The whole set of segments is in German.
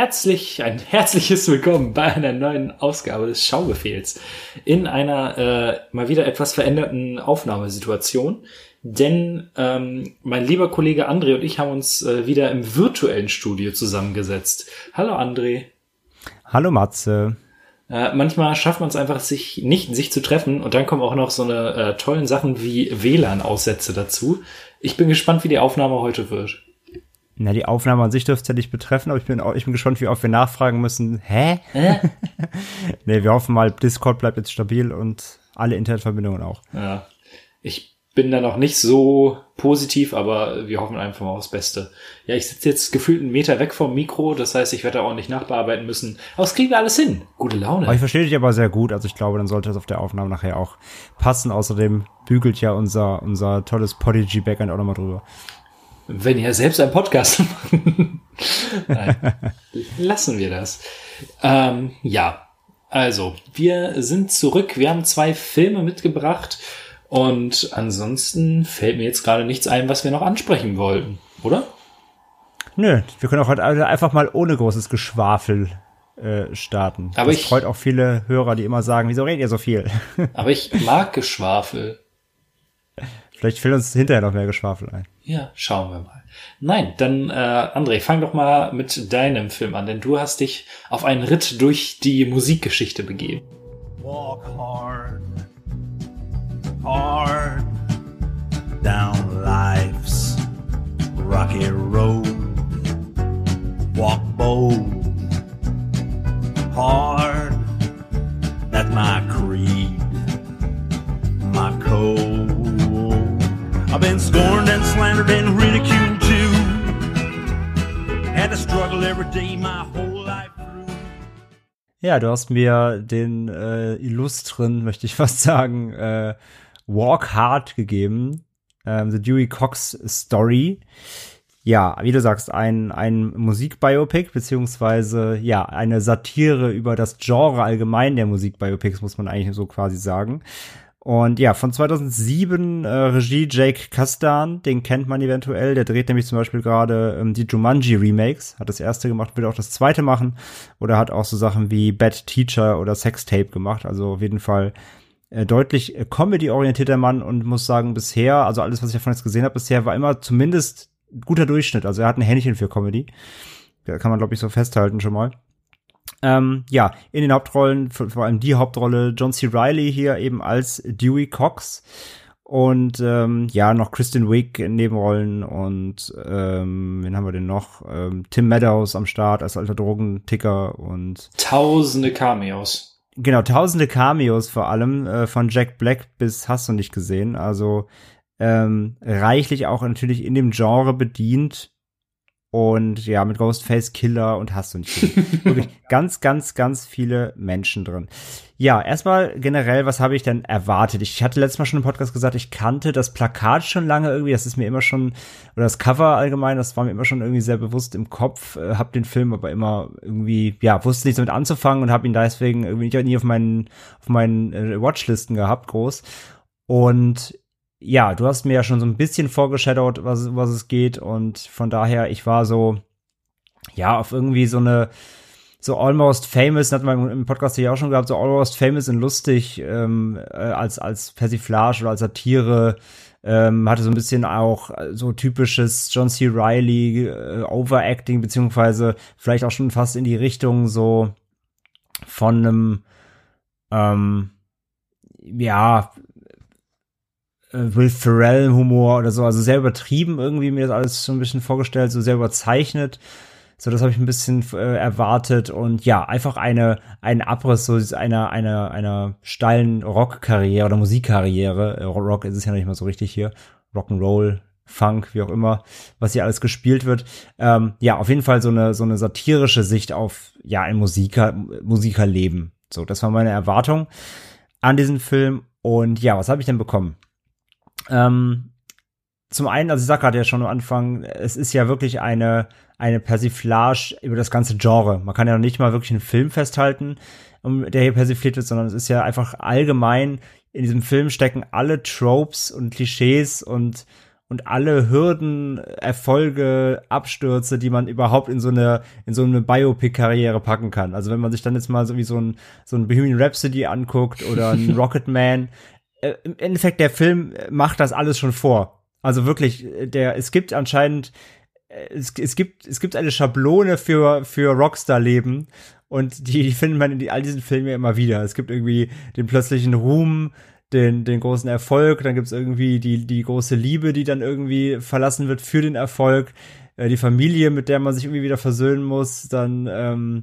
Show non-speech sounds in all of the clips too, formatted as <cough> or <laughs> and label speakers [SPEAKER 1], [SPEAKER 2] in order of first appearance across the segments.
[SPEAKER 1] Herzlich, ein herzliches Willkommen bei einer neuen Ausgabe des Schaubefehls in einer äh, mal wieder etwas veränderten Aufnahmesituation. Denn ähm, mein lieber Kollege André und ich haben uns äh, wieder im virtuellen Studio zusammengesetzt. Hallo André.
[SPEAKER 2] Hallo Matze.
[SPEAKER 1] Äh, manchmal schafft man es einfach, sich nicht sich zu treffen und dann kommen auch noch so eine äh, tollen Sachen wie WLAN-Aussätze dazu. Ich bin gespannt, wie die Aufnahme heute wird.
[SPEAKER 2] Na, die Aufnahme an sich dürfte es ja nicht betreffen, aber ich bin, auch, ich bin gespannt, wie oft wir nachfragen müssen. Hä? Hä? <laughs> nee, wir hoffen mal, Discord bleibt jetzt stabil und alle Internetverbindungen auch.
[SPEAKER 1] Ja. Ich bin da noch nicht so positiv, aber wir hoffen einfach mal aufs Beste. Ja, ich sitze jetzt gefühlt einen Meter weg vom Mikro, das heißt, ich werde da ordentlich nachbearbeiten müssen. Aber es kriegen wir alles hin. Gute Laune.
[SPEAKER 2] Aber ich verstehe dich aber sehr gut, also ich glaube, dann sollte das auf der Aufnahme nachher auch passen. Außerdem bügelt ja unser, unser tolles Podigy Backend auch nochmal drüber
[SPEAKER 1] wenn ihr selbst einen Podcast <laughs> macht. lassen wir das. Ähm, ja, also, wir sind zurück. Wir haben zwei Filme mitgebracht. Und ansonsten fällt mir jetzt gerade nichts ein, was wir noch ansprechen wollten, oder?
[SPEAKER 2] Nö, wir können auch heute einfach mal ohne großes Geschwafel äh, starten.
[SPEAKER 1] Aber das ich
[SPEAKER 2] freut auch viele Hörer, die immer sagen, wieso redet ihr so viel?
[SPEAKER 1] aber ich mag Geschwafel. <laughs>
[SPEAKER 2] Vielleicht fällt uns hinterher noch mehr Geschwafel ein.
[SPEAKER 1] Ja, schauen wir mal. Nein, dann äh, André, fang doch mal mit deinem Film an, denn du hast dich auf einen Ritt durch die Musikgeschichte begeben. Walk hard, hard down life's rocky road. Walk bold, hard. That's my creed, my code. I've been scorned and slandered and ridiculed too. Had to struggle every day my whole life.
[SPEAKER 2] Ja, du hast mir den äh, illustren, <laughs> möchte ich fast sagen, äh, Walk Hard gegeben. Ähm, The Dewey Cox Story. Ja, wie du sagst, ein, ein Musikbiopic, beziehungsweise ja, eine Satire über das Genre allgemein der Musikbiopics, muss man eigentlich so quasi sagen. Und ja, von 2007 äh, Regie Jake Kasdan, den kennt man eventuell. Der dreht nämlich zum Beispiel gerade ähm, die Jumanji Remakes, hat das erste gemacht, will auch das zweite machen. Oder hat auch so Sachen wie Bad Teacher oder Sextape gemacht. Also auf jeden Fall äh, deutlich äh, Comedy-orientierter Mann und muss sagen, bisher, also alles, was ich davon jetzt gesehen habe, bisher war immer zumindest guter Durchschnitt. Also er hat ein Händchen für Comedy. Da kann man, glaube ich, so festhalten schon mal. Ähm, ja, in den Hauptrollen, vor allem die Hauptrolle John C. Riley hier eben als Dewey Cox und ähm, ja, noch Kristen Wiig in Nebenrollen und ähm, wen haben wir denn noch? Ähm, Tim Meadows am Start als alter Drogenticker und
[SPEAKER 1] tausende Cameos.
[SPEAKER 2] Genau, tausende Cameos vor allem, äh, von Jack Black bis hast du nicht gesehen. Also ähm, reichlich auch natürlich in dem Genre bedient und ja, mit Ghostface Killer und hast du nicht. Wirklich ganz, ganz, ganz viele Menschen drin. Ja, erstmal generell, was habe ich denn erwartet? Ich hatte letztes Mal schon im Podcast gesagt, ich kannte das Plakat schon lange irgendwie. Das ist mir immer schon, oder das Cover allgemein, das war mir immer schon irgendwie sehr bewusst im Kopf. Äh, hab den Film aber immer irgendwie, ja, wusste nichts damit anzufangen und habe ihn deswegen irgendwie nie auf meinen, auf meinen äh, Watchlisten gehabt, groß. Und ja, du hast mir ja schon so ein bisschen vorgeschadowt, was, was es geht. Und von daher, ich war so, ja, auf irgendwie so eine, so almost famous, hat man im Podcast hier auch schon gehabt, so almost famous und lustig, ähm, äh, als, als Persiflage oder als Satire. Ähm, hatte so ein bisschen auch so typisches John C. Riley äh, Overacting, beziehungsweise vielleicht auch schon fast in die Richtung so von einem, ähm, ja, äh, Will Ferrell Humor oder so, also sehr übertrieben irgendwie mir das alles so ein bisschen vorgestellt, so sehr überzeichnet. So, das habe ich ein bisschen äh, erwartet und ja, einfach eine ein Abriss so einer einer einer steilen Rockkarriere oder Musikkarriere. Äh, Rock ist es ja nicht mal so richtig hier. Rock'n'Roll Funk, wie auch immer, was hier alles gespielt wird. Ähm, ja, auf jeden Fall so eine, so eine satirische Sicht auf, ja, ein Musiker, Musikerleben. So, das war meine Erwartung an diesen Film. Und ja, was habe ich denn bekommen? Ähm, zum einen, also ich sag gerade ja schon am Anfang, es ist ja wirklich eine, eine Persiflage über das ganze Genre. Man kann ja noch nicht mal wirklich einen Film festhalten, der hier persifliert wird, sondern es ist ja einfach allgemein, in diesem Film stecken alle Tropes und Klischees und und alle Hürden, Erfolge, Abstürze, die man überhaupt in so eine in so eine Biopic-Karriere packen kann. Also wenn man sich dann jetzt mal so wie so ein so ein Bohemian Rhapsody anguckt oder ein <laughs> Rocketman, äh, im Endeffekt der Film macht das alles schon vor. Also wirklich, der es gibt anscheinend äh, es, es gibt es gibt eine Schablone für für Rockstar-Leben und die, die findet man in all diesen Filmen ja immer wieder. Es gibt irgendwie den plötzlichen Ruhm, den, den großen Erfolg, dann gibt's irgendwie die, die große Liebe, die dann irgendwie verlassen wird für den Erfolg, äh, die Familie, mit der man sich irgendwie wieder versöhnen muss, dann ähm,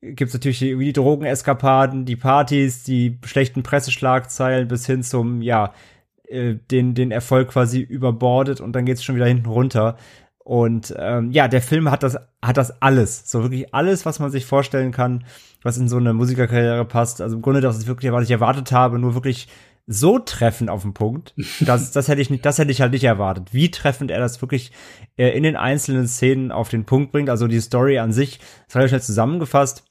[SPEAKER 2] gibt's natürlich die Drogeneskapaden, die Partys, die schlechten Presseschlagzeilen bis hin zum, ja, äh, den, den Erfolg quasi überbordet und dann geht's schon wieder hinten runter. Und ähm, ja, der Film hat das, hat das alles. So wirklich alles, was man sich vorstellen kann, was in so eine Musikerkarriere passt. Also im Grunde das ist wirklich, was ich erwartet habe, nur wirklich so treffend auf den Punkt. <laughs> Das, das hätte ich nicht, das hätte ich halt nicht erwartet. Wie treffend er das wirklich äh, in den einzelnen Szenen auf den Punkt bringt. Also die Story an sich ist relativ schnell zusammengefasst.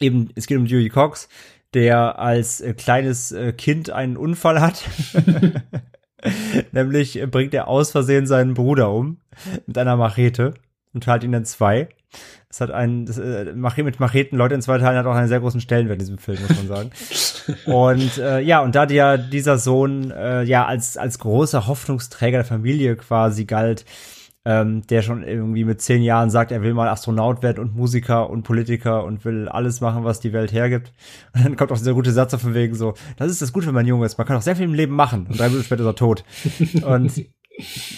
[SPEAKER 2] Eben, es geht um Dewey Cox, der als äh, kleines äh, Kind einen Unfall hat. <laughs> <laughs> Nämlich bringt er aus Versehen seinen Bruder um mit einer Machete und teilt ihn in zwei. Es hat einen, das, äh, mit Macheten Leute in zwei Teilen hat auch einen sehr großen Stellenwert in diesem Film, muss man sagen. <laughs> und äh, ja, und da ja dieser Sohn äh, ja als, als großer Hoffnungsträger der Familie quasi galt, ähm, der schon irgendwie mit zehn Jahren sagt, er will mal Astronaut werden und Musiker und Politiker und will alles machen, was die Welt hergibt. Und <laughs> dann kommt auch dieser gute Satz von wegen so, das ist das Gute, wenn man jung ist, man kann auch sehr viel im Leben machen und drei Minuten später ist er tot. <laughs> Und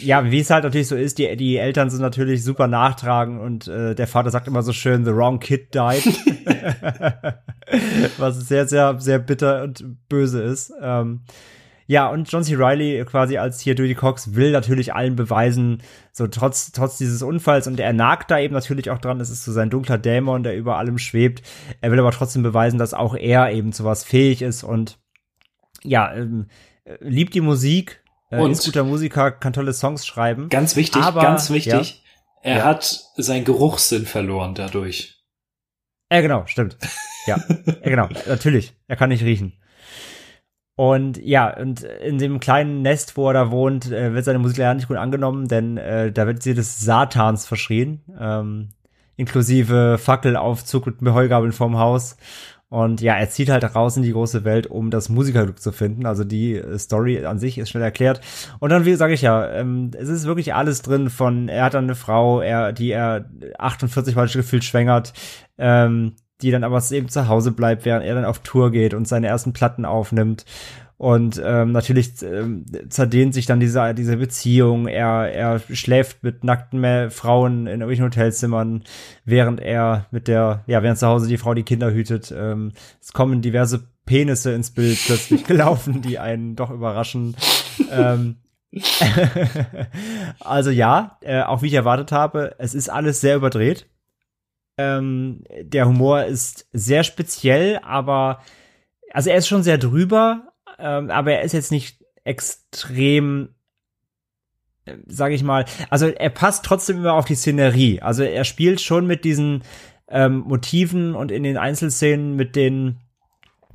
[SPEAKER 2] ja, wie es halt natürlich so ist, die, die Eltern sind natürlich super nachtragend und äh, der Vater sagt immer so schön, the wrong kid died. <laughs> Was sehr, sehr, sehr bitter und böse ist. Ähm, ja, und John C. Riley quasi als hier Dewey Cox will natürlich allen beweisen, so trotz, trotz dieses Unfalls und er nagt da eben natürlich auch dran, es ist so sein dunkler Dämon, der über allem schwebt. Er will aber trotzdem beweisen, dass auch er eben zu was fähig ist und ja, ähm, liebt die Musik, äh, und ist guter Musiker, kann tolle Songs schreiben.
[SPEAKER 1] Ganz wichtig, aber, ganz wichtig. Ja, er ja. hat seinen Geruchssinn verloren dadurch.
[SPEAKER 2] Ja, genau, stimmt. Ja, <laughs> ja, genau, natürlich. Er kann nicht riechen. Und ja, und in dem kleinen Nest, wo er da wohnt, äh, wird seine Musik leider nicht gut angenommen, denn äh, da wird sie des Satans verschrien, ähm, inklusive Fackelaufzug und Heugabeln vorm Haus. Und ja, er zieht halt raus in die große Welt, um das Musikerglück zu finden. Also die äh, Story an sich ist schnell erklärt. Und dann, wie sage ich ja, ähm, es ist wirklich alles drin von, er hat dann eine Frau, er, die er 48 Mal gefühlt schwängert, ähm, die dann aber eben zu Hause bleibt, während er dann auf Tour geht und seine ersten Platten aufnimmt. Und ähm, natürlich ähm, zerdehnt sich dann diese, diese Beziehung. Er, er schläft mit nackten Frauen in irgendwelchen Hotelzimmern, während er mit der, ja, während zu Hause die Frau die Kinder hütet. Ähm, es kommen diverse Penisse ins Bild plötzlich <laughs> gelaufen, die einen doch überraschen. ähm, <laughs> also ja, äh, auch wie ich erwartet habe, es ist alles sehr überdreht. Ähm, der Humor ist sehr speziell, aber also er ist schon sehr drüber, ähm, aber er ist jetzt nicht extrem äh, sage ich mal, also er passt trotzdem immer auf die Szenerie. Also er spielt schon mit diesen ähm, Motiven und in den Einzelszenen mit den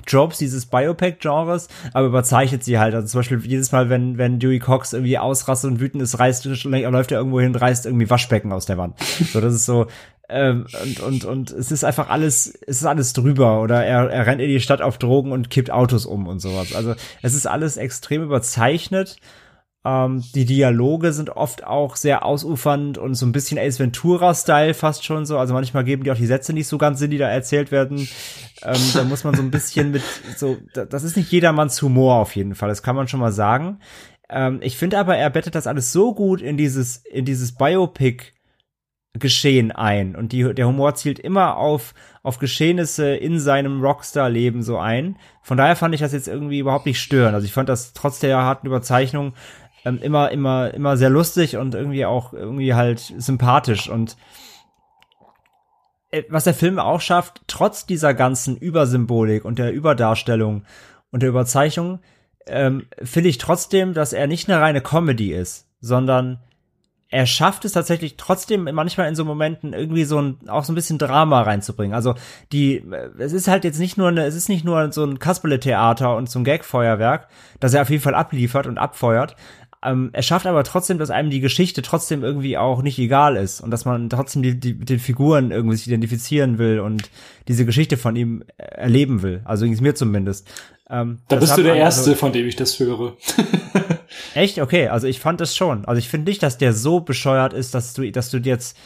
[SPEAKER 2] Jobs dieses Biopac-Genres, aber überzeichnet sie halt. Also zum Beispiel jedes Mal, wenn, wenn Dewey Cox irgendwie ausrastet und wütend ist, reißt, läuft er irgendwo hin, reißt irgendwie Waschbecken aus der Wand. So, das ist so, ähm, und, und, und es ist einfach alles, es ist alles drüber. Oder er, er rennt in die Stadt auf Drogen und kippt Autos um und sowas. Also es ist alles extrem überzeichnet. Ähm, die Dialoge sind oft auch sehr ausufernd und so ein bisschen Ace Ventura-Style fast schon so. Also manchmal geben die auch die Sätze nicht so ganz Sinn, die da erzählt werden. Ähm, da muss man so ein bisschen mit so, das ist nicht jedermanns Humor auf jeden Fall. Das kann man schon mal sagen. Ähm, ich finde aber, er bettet das alles so gut in dieses, in dieses Biopic Geschehen ein. Und die, der Humor zielt immer auf, auf Geschehnisse in seinem Rockstar-Leben so ein. Von daher fand ich das jetzt irgendwie überhaupt nicht stören. Also ich fand das trotz der harten Überzeichnung ähm, immer, immer, immer sehr lustig und irgendwie auch irgendwie halt sympathisch und äh, was der Film auch schafft, trotz dieser ganzen Übersymbolik und der Überdarstellung und der Überzeichnung, ähm, finde ich trotzdem, dass er nicht eine reine Comedy ist, sondern er schafft es tatsächlich trotzdem manchmal in so Momenten irgendwie so ein, auch so ein bisschen Drama reinzubringen. Also die, es ist halt jetzt nicht nur eine, es ist nicht nur so ein Kasperle-Theater und so ein Gag-Feuerwerk, das er auf jeden Fall abliefert und abfeuert. Ähm, er schafft aber trotzdem, dass einem die Geschichte trotzdem irgendwie auch nicht egal ist und dass man trotzdem die, die, mit den Figuren irgendwie sich identifizieren will und diese Geschichte von ihm erleben will. Also ging es mir zumindest.
[SPEAKER 1] Ähm, da bist du der Erste, also, von dem ich das höre. <laughs>
[SPEAKER 2] echt? Okay, also ich fand es schon. Also ich finde nicht, dass der so bescheuert ist, dass du, dass du jetzt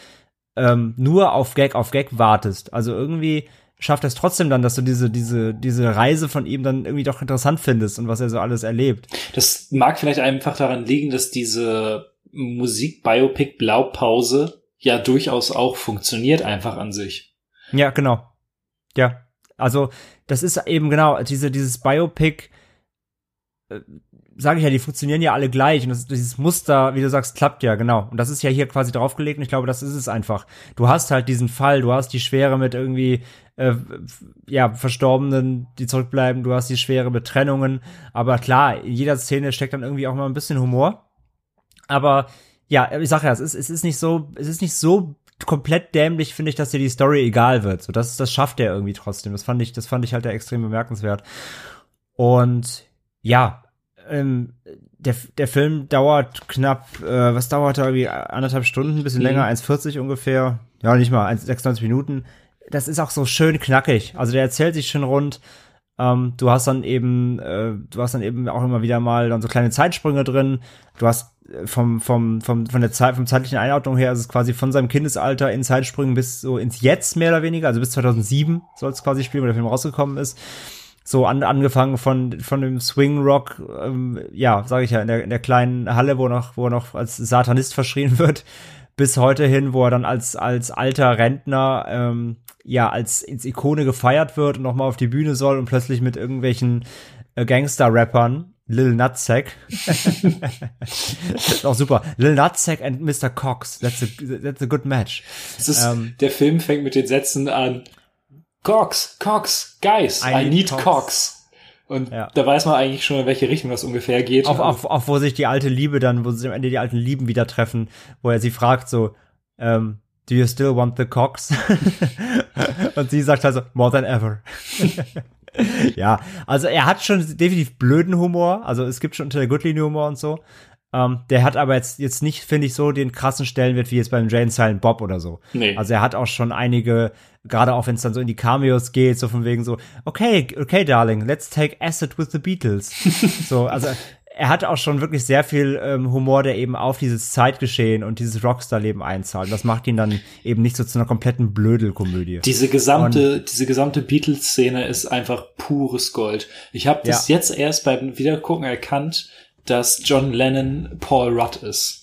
[SPEAKER 2] ähm, nur auf Gag auf Gag wartest. Also irgendwie schafft es trotzdem dann, dass du diese, diese, diese Reise von ihm dann irgendwie doch interessant findest und was er so alles erlebt.
[SPEAKER 1] Das mag vielleicht einfach daran liegen, dass diese Musik-Biopic Blaupause ja durchaus auch funktioniert einfach an sich.
[SPEAKER 2] Ja, genau. Ja. Also, das ist eben genau, diese, dieses Biopic, äh, sage ich ja, die funktionieren ja alle gleich und das, dieses Muster, wie du sagst, klappt ja, genau. Und das ist ja hier quasi draufgelegt und ich glaube, das ist es einfach. Du hast halt diesen Fall, du hast die Schwere mit irgendwie, äh, ja, Verstorbenen, die zurückbleiben, du hast die Schwere mit Trennungen, aber klar, in jeder Szene steckt dann irgendwie auch mal ein bisschen Humor. Aber ja, ich sag ja, es ist, es ist nicht so, es ist nicht so komplett dämlich, finde ich, dass dir die Story egal wird. So, das, das schafft er irgendwie trotzdem. Das fand ich, das fand ich halt extrem bemerkenswert. Und ja, ähm, der, der Film dauert knapp, äh, was dauert er irgendwie anderthalb Stunden, ein bisschen mhm. länger, 1,40 ungefähr. Ja, nicht mal, 96 Minuten. Das ist auch so schön knackig. Also der erzählt sich schön rund. Ähm, du hast dann eben, äh, du hast dann eben auch immer wieder mal dann so kleine Zeitsprünge drin. Du hast vom, vom, vom, von der Zeit, vom zeitlichen Einordnung her ist es quasi von seinem Kindesalter in Zeitsprüngen bis so ins Jetzt mehr oder weniger, also bis 2007 soll es quasi spielen, wo der Film rausgekommen ist. So an, angefangen von, von dem Swing Rock, ähm, ja, sage ich ja, in der, in der kleinen Halle, wo noch, wo er noch als Satanist verschrien wird, bis heute hin, wo er dann als, als alter Rentner, ähm, ja, als ins Ikone gefeiert wird und nochmal auf die Bühne soll und plötzlich mit irgendwelchen äh, Gangster-Rappern Lil Nutsack. <laughs> auch super. Lil Nutsack and Mr. Cox. That's a, that's a good match.
[SPEAKER 1] Ist, ähm, der Film fängt mit den Sätzen an. Cox, Cox, guys, I, I need, Cox. Cox. Und ja. da weiß man eigentlich schon, in welche Richtung das ungefähr geht.
[SPEAKER 2] Auch, auch, auch wo sich die alte Liebe dann, wo sich am Ende die alten Lieben wieder treffen, wo er sie fragt so, ähm, do you still want the Cox? <laughs> Und sie sagt also, more than ever. <laughs> ja, also er hat schon definitiv blöden Humor. Also es gibt schon unter der Gürtellinie Humor und so. Ähm, der hat aber jetzt, jetzt nicht, finde ich, so den krassen Stellenwert wie jetzt beim Jane Silent Bob oder so. Nee. Also er hat auch schon einige, gerade auch wenn es dann so in die Cameos geht, so von wegen so, okay, okay, darling, let's take acid with the Beatles. <laughs> so, also er hat auch schon wirklich sehr viel ähm, Humor, der eben auf dieses Zeitgeschehen und dieses Rockstar-Leben einzahlt. Das macht ihn dann eben nicht so zu einer kompletten Blödelkomödie.
[SPEAKER 1] Diese gesamte, und, diese gesamte Beatles-Szene ist einfach pures Gold. Ich habe das ja. jetzt erst beim Wiedergucken erkannt, dass John Lennon Paul Rudd ist.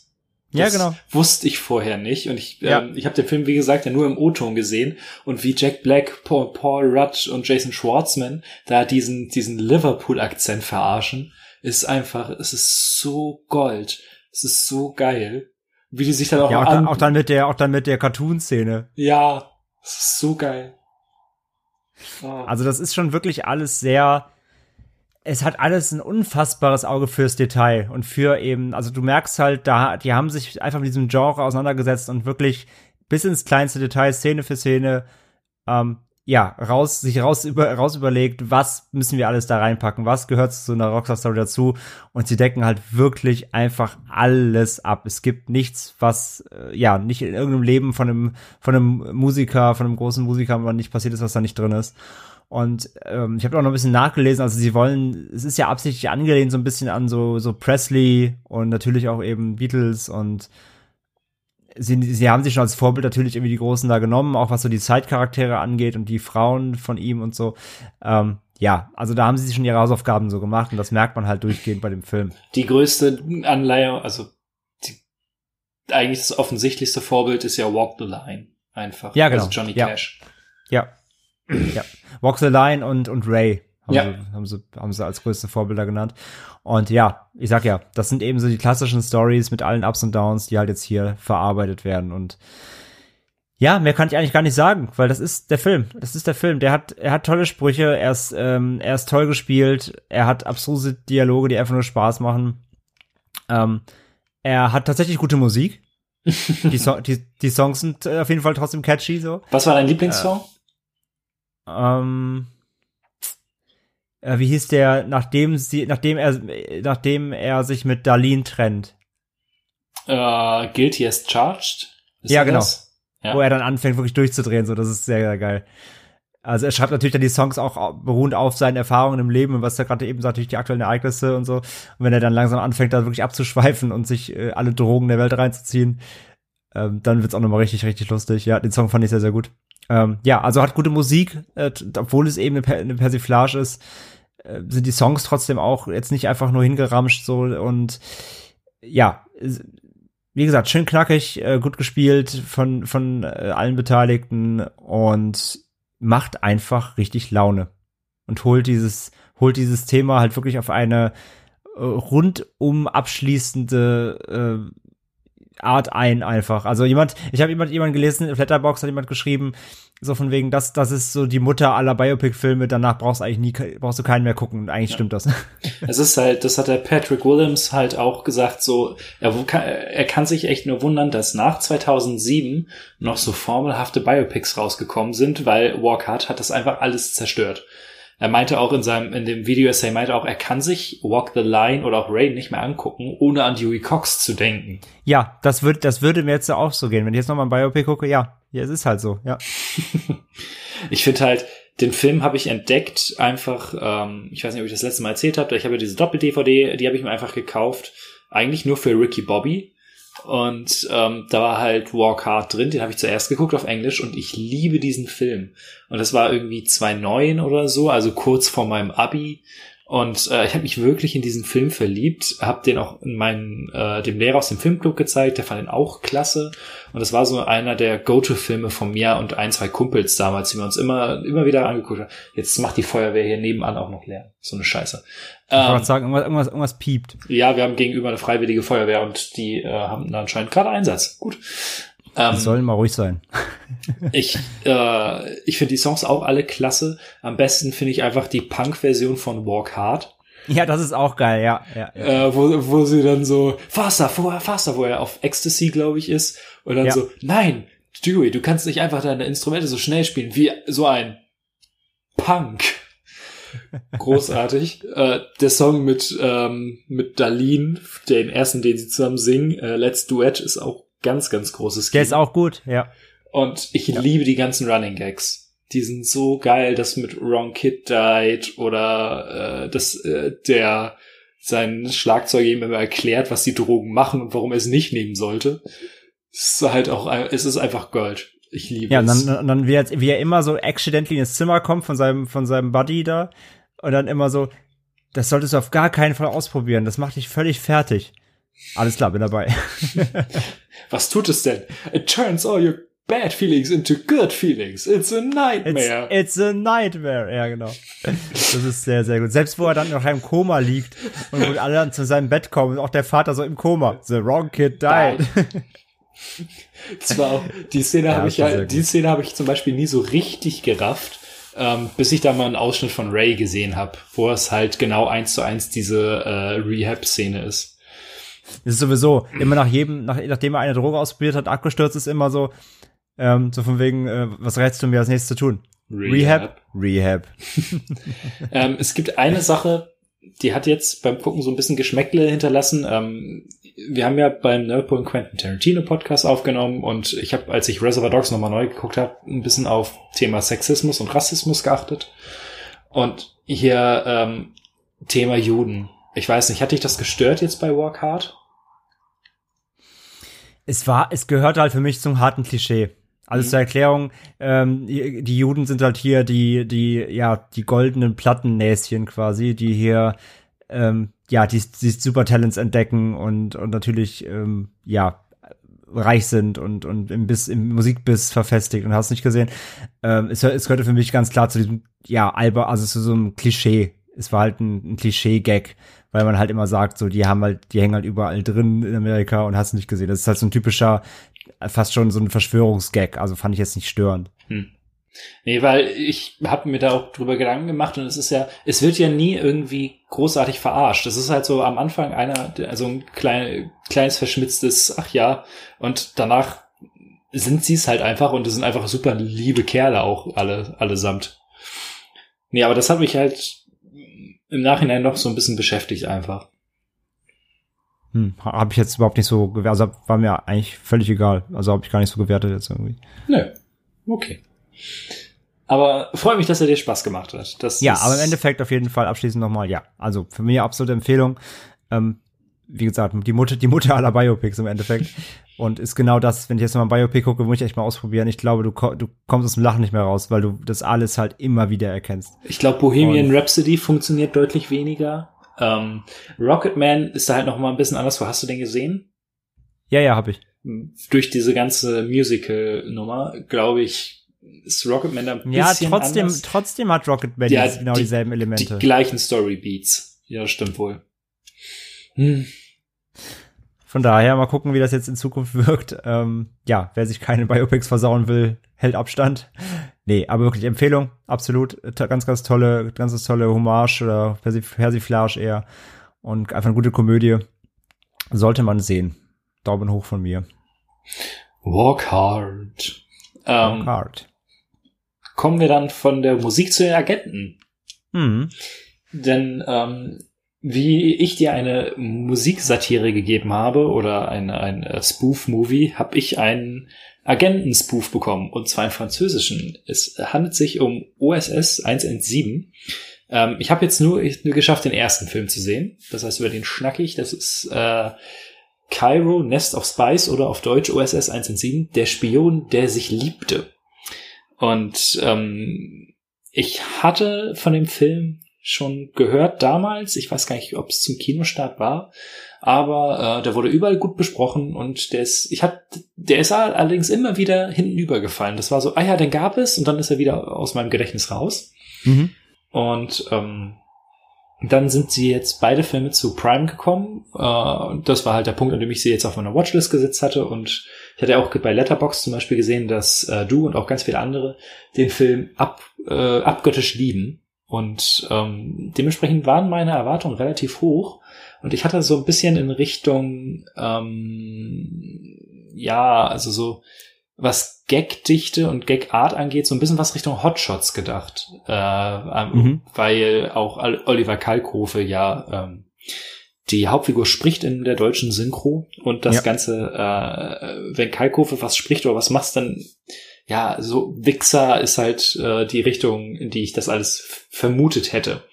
[SPEAKER 1] Das ja, genau. Wusste ich vorher nicht. Und ich, ja. ähm, ich habe den Film, wie gesagt, ja nur im O-Ton gesehen. Und wie Jack Black, Paul, Paul Rudd und Jason Schwartzman da diesen, diesen Liverpool-Akzent verarschen ist einfach, es ist so Gold. Es ist so geil. Wie die sich dann auch,
[SPEAKER 2] ja, auch, dann, auch dann mit der, auch dann mit der Cartoon-Szene.
[SPEAKER 1] Ja, es ist so geil.
[SPEAKER 2] Oh. Also das ist schon wirklich alles sehr, es hat alles ein unfassbares Auge fürs Detail und für eben, also du merkst halt, da, die haben sich einfach mit diesem Genre auseinandergesetzt und wirklich bis ins kleinste Detail, Szene für Szene, ähm, ja, raus, sich raus, über, raus überlegt, was müssen wir alles da reinpacken, was gehört zu einer Rockstar-Story dazu und sie decken halt wirklich einfach alles ab. Es gibt nichts, was, äh, ja, nicht in irgendeinem Leben von einem, von einem Musiker, von einem großen Musiker, nicht passiert ist, was da nicht drin ist. Und ähm, ich habe auch noch ein bisschen nachgelesen, also sie wollen, es ist ja absichtlich angelehnt so ein bisschen an so, so Presley und natürlich auch eben Beatles und sie, sie haben sich schon als Vorbild natürlich irgendwie die Großen da genommen, auch was so die Zeitcharaktere angeht und die Frauen von ihm und so. Ähm, ja, also da haben sie sich schon ihre Hausaufgaben so gemacht und das merkt man halt durchgehend bei dem Film.
[SPEAKER 1] Die größte Anleihe, also die, eigentlich das offensichtlichste Vorbild ist ja Walk the Line. Einfach.
[SPEAKER 2] Ja, genau.
[SPEAKER 1] Also Johnny
[SPEAKER 2] ja.
[SPEAKER 1] Cash.
[SPEAKER 2] Ja. ja. Walk the Line und, und Ray Haben,
[SPEAKER 1] Ja.
[SPEAKER 2] sie, haben, sie, haben sie als größte Vorbilder genannt. Und ja, ich sag ja, das sind eben so die klassischen Stories mit allen Ups und Downs, die halt jetzt hier verarbeitet werden. Und ja, mehr kann ich eigentlich gar nicht sagen, weil das ist der Film. Das ist der Film. Der hat, er hat tolle Sprüche, er ist, ähm, er ist toll gespielt, er hat abstruse Dialoge, die einfach nur Spaß machen. Ähm, er hat tatsächlich gute Musik. <laughs> die, so die, die Songs sind äh, auf jeden Fall trotzdem catchy so.
[SPEAKER 1] Was war dein Lieblingssong?
[SPEAKER 2] Ähm, äh, wie hieß der, nachdem sie, nachdem er, nachdem er sich mit Darlene trennt,
[SPEAKER 1] Äh, Guilty as Charged? Ist
[SPEAKER 2] Ja, genau.
[SPEAKER 1] Ja.
[SPEAKER 2] wo er dann anfängt wirklich durchzudrehen, so, das ist sehr, sehr geil. Also er schreibt natürlich dann die Songs auch au- beruhend auf seinen Erfahrungen im Leben und was er gerade eben sagt, natürlich die aktuellen Ereignisse und so. Und wenn er dann langsam anfängt, da wirklich abzuschweifen und sich äh, alle Drogen der Welt reinzuziehen, ähm, dann wird's auch nochmal richtig, richtig lustig. Ja, den Song fand ich sehr, sehr gut. Ähm, ja, also hat gute Musik, äh, obwohl es eben eine, Per- eine Persiflage ist, äh, sind die Songs trotzdem auch jetzt nicht einfach nur hingeramscht so und ja, wie gesagt, schön knackig, äh, gut gespielt von, von äh, allen Beteiligten und macht einfach richtig Laune. Und holt dieses, holt dieses Thema halt wirklich auf eine äh, rundum abschließende äh, Art ein einfach. Also jemand, ich habe jemand, jemand gelesen, in Letterbox hat jemand geschrieben, so von wegen, das, das ist so die Mutter aller Biopic-Filme, danach brauchst du eigentlich nie, brauchst du keinen mehr gucken. Und eigentlich stimmt das. <laughs>
[SPEAKER 1] Es ist halt, das hat der Patrick Williams halt auch gesagt, so, er, kann- er kann sich echt nur wundern, dass nach 2007 noch so formelhafte Biopics rausgekommen sind, weil Walk Hard hat das einfach alles zerstört. Er meinte auch in seinem, in dem Video-Essay, meinte auch, er kann sich Walk the Line oder auch Rain nicht mehr angucken, ohne an Dewey Cox zu denken.
[SPEAKER 2] ja, das wird, das würde mir jetzt auch so gehen. Wenn ich jetzt noch mal ein Biopic gucke, ja, ja, es ist halt so, ja. <laughs>
[SPEAKER 1] Ich finde halt, den Film habe ich entdeckt, einfach, ähm, ich weiß nicht, ob ich das letzte Mal erzählt habe, ich habe ja diese Doppel-DVD, die habe ich mir einfach gekauft, eigentlich nur für Ricky Bobby. Und ähm, da war halt Walk Hard drin, den habe ich zuerst geguckt auf Englisch und ich liebe diesen Film. Und das war irgendwie 2009 oder so, also kurz vor meinem Abi. Und äh, ich habe mich wirklich in diesen Film verliebt, habe den auch in meinen, äh, dem Lehrer aus dem Filmclub gezeigt, der fand ihn auch klasse. Und das war so einer der Go-To-Filme von mir und ein, zwei Kumpels damals, die wir uns immer, immer wieder angeguckt haben. Jetzt macht die Feuerwehr hier nebenan auch noch leer. So eine Scheiße.
[SPEAKER 2] Ich wollte
[SPEAKER 1] Ähm,
[SPEAKER 2] gerade sagen, irgendwas, irgendwas, irgendwas piept.
[SPEAKER 1] ja, wir haben gegenüber eine freiwillige Feuerwehr und die äh, haben da anscheinend gerade Einsatz. Gut. Ähm,
[SPEAKER 2] sollen mal ruhig sein.
[SPEAKER 1] ich äh, ich finde die Songs auch alle klasse. Am besten finde ich einfach die Punk-Version von Walk Hard,
[SPEAKER 2] Ja, das ist auch geil, ja. ja, ja.
[SPEAKER 1] äh, wo, wo sie dann so faster, faster, wo er auf Ecstasy, glaube ich, ist. Und dann
[SPEAKER 2] Ja.
[SPEAKER 1] so, nein, Dewey, du kannst nicht einfach deine Instrumente so schnell spielen wie so ein Punk. Großartig. <laughs> äh, der Song mit, ähm, mit Darlene, den ersten, den sie zusammen singen, äh, Let's Duet, ist auch ganz, ganz großes
[SPEAKER 2] Der
[SPEAKER 1] Kino.
[SPEAKER 2] ist auch gut, ja.
[SPEAKER 1] Und ich liebe die ganzen Running Gags. Die sind so geil, das mit Wrong Kid Died oder äh, dass äh, der sein Schlagzeug ihm immer erklärt, was die Drogen machen und warum er es nicht nehmen sollte. Es ist halt auch, es ist einfach Gold. Ich liebe
[SPEAKER 2] Ja,
[SPEAKER 1] es.
[SPEAKER 2] dann, und dann wie, er, wie er immer so accidentally ins Zimmer kommt von seinem, von seinem Buddy da und dann immer so, das solltest du auf gar keinen Fall ausprobieren, das macht dich völlig fertig. Alles klar, bin dabei. <laughs>
[SPEAKER 1] was tut es denn? It turns all your bad feelings into good feelings. It's a
[SPEAKER 2] It's,
[SPEAKER 1] nightmare.
[SPEAKER 2] it's a nightmare. Ja, genau. Das ist sehr, sehr gut. Selbst wo er dann noch im Koma liegt und wo alle dann zu seinem Bett kommen und auch der Vater so im Koma. The wrong kid died.
[SPEAKER 1] Das war auch, die Szene
[SPEAKER 2] Ja,
[SPEAKER 1] habe ich ja, die. Szene habe ich zum Beispiel nie so richtig gerafft, ähm, bis ich da mal einen Ausschnitt von Ray gesehen habe, wo es halt genau eins zu eins diese äh, Rehab-Szene ist.
[SPEAKER 2] Das ist sowieso immer nach jedem, nach, nachdem er eine Droge ausprobiert hat, abgestürzt ist, immer so, ähm, so von wegen, äh, was rätst du mir als nächstes zu tun? Rehab? Rehab. <laughs>
[SPEAKER 1] Ähm, es gibt eine Sache, die hat jetzt beim Gucken so ein bisschen Geschmäckle hinterlassen. Ähm, wir haben ja beim Nerdpool Quentin Tarantino Podcast aufgenommen und ich habe, als ich Reservoir Dogs nochmal neu geguckt habe, ein bisschen auf Thema Sexismus und Rassismus geachtet. Und hier ähm, Thema Juden. Ich weiß nicht, hat dich das gestört jetzt bei Walk Hard?
[SPEAKER 2] Es war, es gehört halt für mich zum harten Klischee. Also
[SPEAKER 1] Mhm.
[SPEAKER 2] zur Erklärung, ähm, die, Juden sind halt hier die, die, ja, die goldenen Plattennäschen quasi, die hier, ähm, ja, die, die Supertalents entdecken und, und natürlich, ähm, ja, reich sind und, und im, Biss, im Musikbiss verfestigt und hast nicht gesehen. Ähm, es, es gehörte für mich ganz klar zu diesem, ja, Alber, also zu so einem Klischee. Es war halt ein, ein Klischee-Gag, weil man halt immer sagt, so, die haben halt, die hängen halt überall drin in Amerika und hast nicht gesehen. Das ist halt so ein typischer, fast schon so ein Verschwörungsgag, also fand ich jetzt nicht störend. Hm.
[SPEAKER 1] Nee, weil ich habe mir da auch drüber Gedanken gemacht und es ist ja, es wird ja nie irgendwie großartig verarscht. Das ist halt so am Anfang einer, also ein klein, kleines verschmitztes, ach ja, und danach sind sie es halt einfach und es sind einfach super liebe Kerle auch alle, allesamt. Nee, aber das hat mich halt im Nachhinein noch so ein bisschen beschäftigt einfach.
[SPEAKER 2] Hm, habe ich jetzt überhaupt nicht so gewertet, also war mir eigentlich völlig egal. Also habe ich gar nicht so gewertet jetzt irgendwie.
[SPEAKER 1] Nö, okay. Aber freue mich, dass er dir Spaß gemacht hat. Das
[SPEAKER 2] ja, aber im Endeffekt auf jeden Fall abschließend nochmal, ja. Also für mich absolute Empfehlung. Ähm, wie gesagt, die Mutter, die Mutter aller Biopics im Endeffekt. <laughs> Und ist genau das, wenn ich jetzt noch mal ein Biopic gucke, muss ich echt mal ausprobieren. Ich glaube, du, du kommst aus dem Lachen nicht mehr raus, weil du das alles halt immer wieder erkennst.
[SPEAKER 1] Ich glaube, Bohemian Und Rhapsody funktioniert deutlich weniger. Ähm, Rocketman ist da halt noch mal ein bisschen anders. Wo hast du den gesehen?
[SPEAKER 2] Ja, ja, habe ich.
[SPEAKER 1] Durch diese ganze Musical-Nummer, glaube ich, ist Rocketman da ein
[SPEAKER 2] ja, bisschen Ja, trotzdem, anders. trotzdem hat Rocketman ja, genau die, dieselben Elemente.
[SPEAKER 1] Die gleichen Storybeats. Ja, stimmt wohl. Hm.
[SPEAKER 2] Von daher mal gucken, wie das jetzt in Zukunft wirkt. Ähm, ja, wer sich keine Biopics versauen will, hält Abstand. Nee, aber wirklich Empfehlung, absolut. Ganz, ganz tolle, ganz tolle Hommage oder Persiflage eher. Und einfach eine gute Komödie. Sollte man sehen. Daumen hoch von mir.
[SPEAKER 1] Walk hard.
[SPEAKER 2] Ähm, Walk hard.
[SPEAKER 1] Kommen wir dann von der Musik zu den Agenten.
[SPEAKER 2] Mhm.
[SPEAKER 1] Denn ähm, wie ich dir eine Musiksatire gegeben habe oder ein, ein äh, Spoof-Movie, habe ich einen Agenten-Spoof bekommen und zwar einen französischen. Es handelt sich um OSS 117. Ähm, ich habe jetzt nur, nur geschafft, den ersten Film zu sehen. Das heißt, über den schnack ich. Das ist äh, Cairo, Nest of Spice oder auf Deutsch OSS 117, der Spion, der sich liebte. Und ähm, ich hatte von dem Film schon gehört damals. Ich weiß gar nicht, ob es zum Kinostart war, aber äh, der wurde überall gut besprochen und der ist, ich hab, der ist allerdings immer wieder hinten übergefallen. Das war so, ah ja, den gab es und dann ist er wieder aus meinem Gedächtnis raus.
[SPEAKER 2] Mhm.
[SPEAKER 1] Und ähm, dann sind sie jetzt beide Filme zu Prime gekommen. Äh, das war halt der Punkt, an dem ich sie jetzt auf meiner Watchlist gesetzt hatte. Und ich hatte auch bei Letterbox zum Beispiel gesehen, dass äh, du und auch ganz viele andere den Film ab, äh, abgöttisch lieben. Und ähm, dementsprechend waren meine Erwartungen relativ hoch. Und ich hatte so ein bisschen in Richtung, ähm, ja, also so, was Gagdichte und Gagart angeht, so ein bisschen was Richtung Hotshots gedacht. Äh, ähm, mhm. Weil auch Oliver Kalkofe ja ähm, die Hauptfigur spricht in der deutschen Synchro und das ja. Ganze, äh, wenn Kalkofe was spricht oder was machst, dann ja, so Wichser ist halt äh, die Richtung, in die ich das alles vermutet hätte.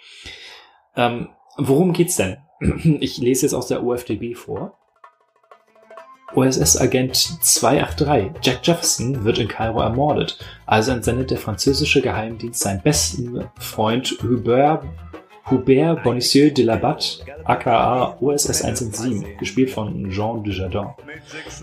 [SPEAKER 1] Ähm, worum geht's denn? <clears throat> Ich lese jetzt aus der UFDB vor. OSS-Agent 283 Jack Jefferson wird in Kairo ermordet. Also entsendet der französische Geheimdienst seinen besten Freund Hubert Hubert Bonissieux de la Batte, aka OSS 117, gespielt von Jean Dujardin,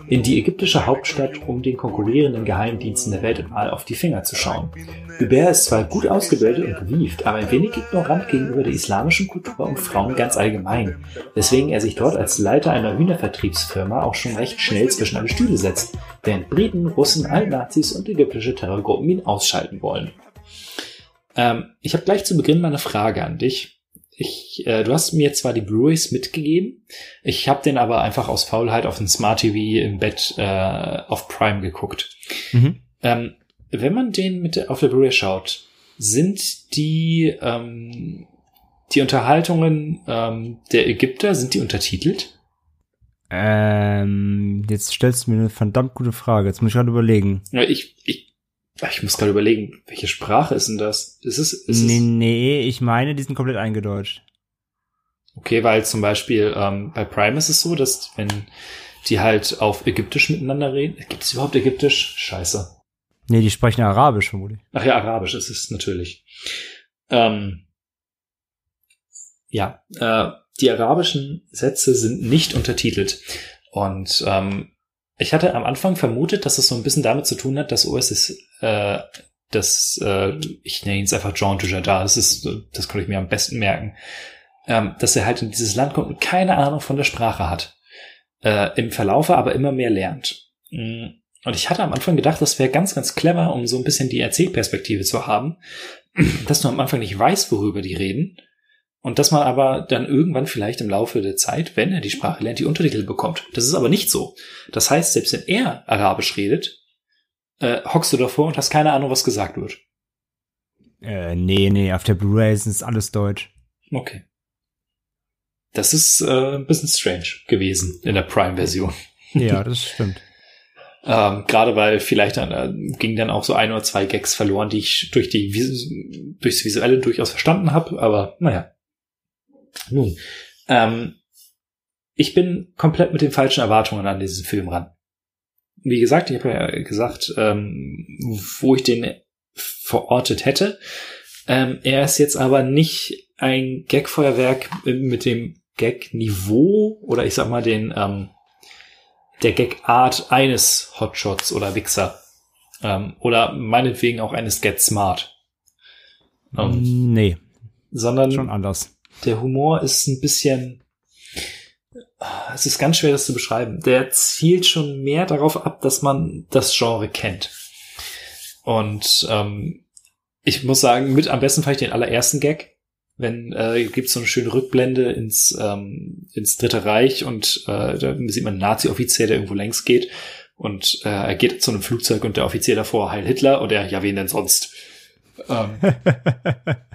[SPEAKER 1] in die ägyptische Hauptstadt, um den konkurrierenden Geheimdiensten der Welt mal auf die Finger zu schauen. Hubert ist zwar gut ausgebildet und gewieft, aber ein wenig ignorant gegenüber der islamischen Kultur und Frauen ganz allgemein, weswegen er sich dort als Leiter einer Hühnervertriebsfirma auch schon recht schnell zwischen alle Stühle setzt, während Briten, Russen, Altnazis und ägyptische Terrorgruppen ihn ausschalten wollen. Ähm, ich habe gleich zu Beginn mal eine Frage an dich. Ich, äh, du hast mir zwar die Blu-rays mitgegeben, ich habe den aber einfach aus Faulheit auf dem Smart TV im Bett äh, auf Prime geguckt. Mhm. Ähm, wenn man den mit der, auf der Blu-ray schaut, sind die ähm, die Unterhaltungen ähm, der Ägypter sind die untertitelt?
[SPEAKER 2] Ähm, jetzt stellst du mir eine verdammt gute Frage. Jetzt muss ich gerade überlegen.
[SPEAKER 1] Ja, ich, ich ich muss gerade überlegen, welche Sprache ist denn das? Ist es, ist
[SPEAKER 2] nee, nee, ich meine, die sind komplett eingedeutscht.
[SPEAKER 1] Okay, weil zum Beispiel ähm, bei Prime ist es so, dass wenn die halt auf Ägyptisch miteinander reden, gibt es überhaupt Ägyptisch? Scheiße.
[SPEAKER 2] Nee, die sprechen Arabisch vermutlich.
[SPEAKER 1] Ach ja, Arabisch ist es natürlich. Ähm, ja, äh, die arabischen Sätze sind nicht untertitelt. Und ähm, ich hatte am Anfang vermutet, dass es so ein bisschen damit zu tun hat, dass Oasis, äh, das, äh, ich nenne ihn es einfach Jean Dujardin, das ist, das konnte ich mir am besten merken, ähm, dass er halt in dieses Land kommt und keine Ahnung von der Sprache hat. Äh, Im Verlaufe aber immer mehr lernt. Mm, und ich hatte am Anfang gedacht, das wäre ganz, ganz clever, um so ein bisschen die Erzählperspektive zu haben, <clears throat> dass du am Anfang nicht weißt, worüber die reden. Und dass man aber dann irgendwann vielleicht im Laufe der Zeit, wenn er die Sprache lernt, die Untertitel bekommt. Das ist aber nicht so. Das heißt, selbst wenn er Arabisch redet, äh, hockst du davor und hast keine Ahnung, was gesagt wird.
[SPEAKER 2] Äh, nee, nee, auf der Blu-ray ist es alles Deutsch.
[SPEAKER 1] Okay. Das ist äh, ein bisschen strange gewesen in der Prime-Version.
[SPEAKER 2] Ja, das stimmt. <laughs>
[SPEAKER 1] ähm, Gerade weil vielleicht dann äh, ging dann auch so ein oder zwei Gags verloren, die ich durch die durchs Visuelle durchaus verstanden habe, aber naja. Nun, ähm, ich bin komplett mit den falschen Erwartungen an diesen Film ran. Wie gesagt, ich habe ja gesagt, ähm, wo ich den verortet hätte. Ähm, er ist jetzt aber nicht ein Gag-Feuerwerk mit dem Gag-Niveau oder ich sag mal den ähm, der Gag-Art eines Hotshots oder Wichser ähm, oder meinetwegen auch eines Get Smart.
[SPEAKER 2] Ähm, nee,
[SPEAKER 1] sondern
[SPEAKER 2] schon anders.
[SPEAKER 1] Der Humor ist ein bisschen es ist ganz schwer, das zu beschreiben. Der zielt schon mehr darauf ab, dass man das Genre kennt. Und ähm, ich muss sagen, mit am besten vielleicht den allerersten Gag. Wenn äh, gibt so eine schöne Rückblende ins ähm, ins Dritte Reich und äh, da sieht man einen Nazi-Offizier, der irgendwo längs geht und äh, er geht zu einem Flugzeug und der Offizier davor Heil Hitler und er ja wen denn sonst. Ähm, <laughs>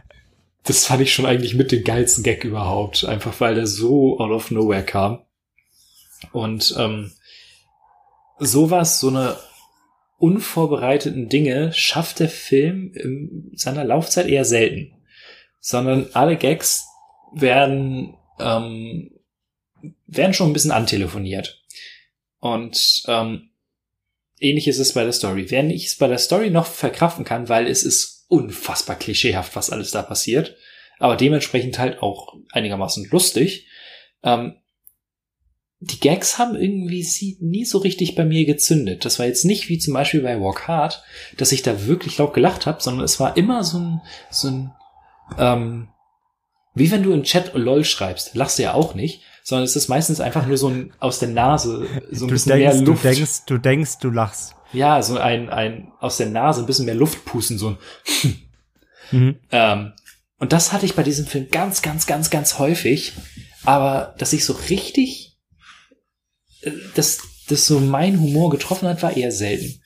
[SPEAKER 1] das fand ich schon eigentlich mit dem geilsten Gag überhaupt, einfach weil der so out of nowhere kam. Und ähm, sowas, so eine unvorbereiteten Dinge schafft der Film in seiner Laufzeit eher selten. Sondern alle Gags werden, ähm, werden schon ein bisschen antelefoniert. Und ähm, ähnlich ist es bei der Story. Wenn ich es bei der Story noch verkraften kann, weil es ist unfassbar klischeehaft, was alles da passiert, aber dementsprechend halt auch einigermaßen lustig, ähm, die Gags haben irgendwie sie nie so richtig bei mir gezündet. Das war jetzt nicht wie zum Beispiel bei Walk Hard, dass ich da wirklich laut gelacht habe, sondern es war immer so ein, so ein, ähm, wie wenn du im Chat LOL schreibst, lachst du ja auch nicht, sondern es ist meistens einfach nur so ein aus der Nase, so ein
[SPEAKER 2] Du
[SPEAKER 1] bisschen
[SPEAKER 2] denkst,
[SPEAKER 1] mehr
[SPEAKER 2] du
[SPEAKER 1] Luft.
[SPEAKER 2] denkst, du denkst, du lachst.
[SPEAKER 1] Ja, so ein, ein aus der Nase ein bisschen mehr Luft pusten, so ein <laughs>
[SPEAKER 2] Mhm.
[SPEAKER 1] ähm, und das hatte ich bei diesem Film ganz, ganz, ganz, ganz häufig. Aber dass ich so richtig, äh, dass das so mein Humor getroffen hat, war eher selten.